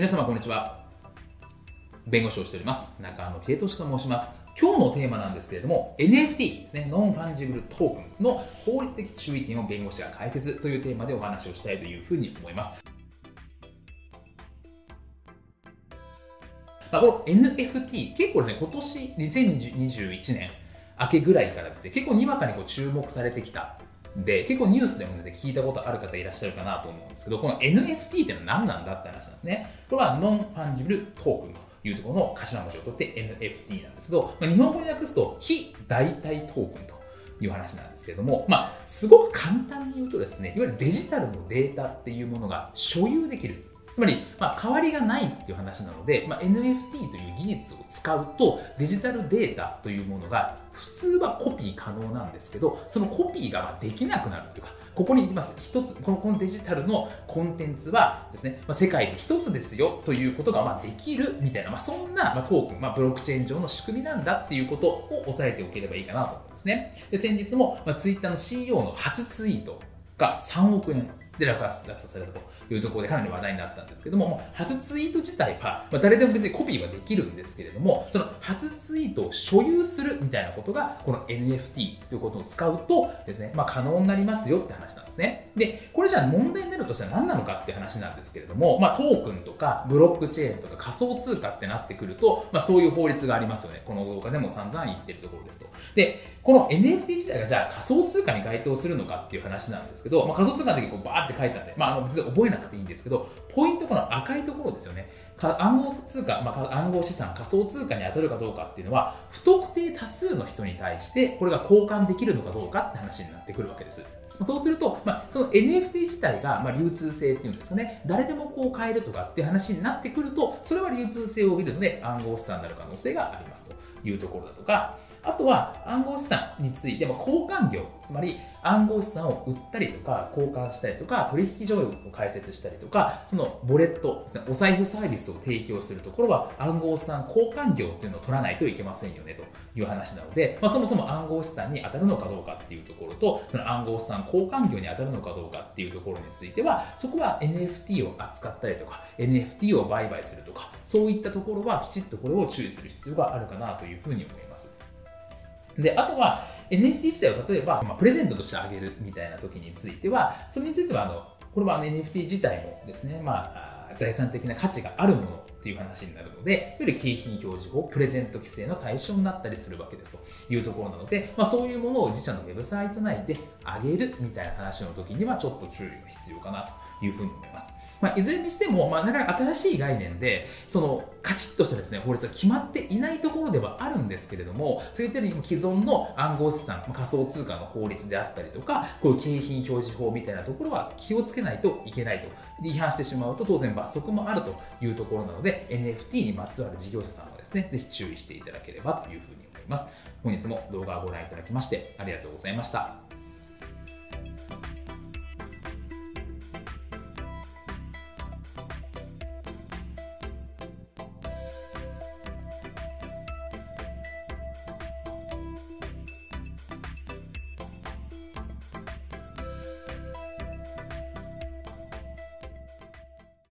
皆様こんにちは。弁護士をしております。中野慶俊と申します。今日のテーマなんですけれども NFT ですね Non-Fungible Token の法律的注意点を弁護士が解説というテーマでお話をしたいというふうに思います。まあ、この NFT 結構ですね今年2021年明けぐらいからですね結構にわかにこう注目されてきたで、結構ニュースでもね、聞いたことある方いらっしゃるかなと思うんですけど、この NFT ってのは何なんだって話なんですね。これは Non-Fungible Token というところの頭文字を取って NFT なんですけど、まあ、日本語に訳すと非代替トークンという話なんですけれども、まあ、すごく簡単に言うとですね、いわゆるデジタルのデータっていうものが所有できる。つまり、まあ、変わりがないっていう話なので、まあ、NFT という技術を使うとデジタルデータというものが普通はコピー可能なんですけどそのコピーができなくなるというかここにいます一つこのこのデジタルのコンテンツはですね、まあ、世界で一つですよということがまあできるみたいな、まあ、そんなまあトークン、まあ、ブロックチェーン上の仕組みなんだっていうことを押さえておければいいかなと思いますね。で先日も、まあ、ツイッターの CEO の初ツイートが3億円。で落札落札されたというところでかなり話題になったんですけども、も初ツイート自体は、まあ、誰でも別にコピーはできるんですけれども、その初ツイートを所有するみたいなことが、この NFT ということを使うとですね、まあ、可能になりますよって話なんです。ね。で、これじゃあ問題になるとしたら何なのかって話なんですけれども、まあ、トークンとかブロックチェーンとか仮想通貨ってなってくると、まあ、そういう法律がありますよね。この動画でも散々言ってるところですと。で、この NFT 自体がじゃあ仮想通貨に該当するのかっていう話なんですけど、まあ、仮想通貨の時こうバーって書いたんで、まあ、の別に覚えなくていいんですけど、ポイントこの赤いところですよね。暗号通貨、まあ、暗号資産、仮想通貨に当たるかどうかっていうのは、不特定多数の人に対して、これが交換できるのかどうかって話になってくるわけです。そうすると、まあ、その NFT 自体が、まあ、流通性っていうんですかね、誰でもこう買えるとかって話になってくると、それは流通性を帯びるので暗号資産になる可能性がありますというところだとか、あとは暗号資産について、交換業、つまり暗号資産を売ったりとか交換したりとか取引所を開設したりとかそのボレットお財布サービスを提供するところは暗号資産交換業っていうのを取らないといけませんよねという話なので、まあ、そもそも暗号資産に当たるのかどうかっていうところとその暗号資産交換業に当たるのかどうかっていうところについてはそこは NFT を扱ったりとか NFT を売買するとかそういったところはきちっとこれを注意する必要があるかなというふうに思います。で、あとは NFT 自体を例えば、まあ、プレゼントとしてあげるみたいな時については、それについては、あの、これは NFT 自体もですね、まあ、財産的な価値があるものっていう話になるので、より景品表示法、プレゼント規制の対象になったりするわけですというところなので、まあ、そういうものを自社のウェブサイト内で上げるみたいな話の時には、ちょっと注意が必要かなというふうに思います。まあ、いずれにしても、まあ、なかなか新しい概念で、その、カチッとしたですね、法律が決まっていないところではあるんですけれども、そういったように既存の暗号資産、仮想通貨の法律であったりとか、こういう景品表示法みたいなところは気をつけないといけないと。違反してしまうと当然罰則もあるというところなのでで、NFT にまつわる事業者さんはですね、ぜひ注意していただければというふうに思います。本日も動画をご覧いただきましてありがとうございました。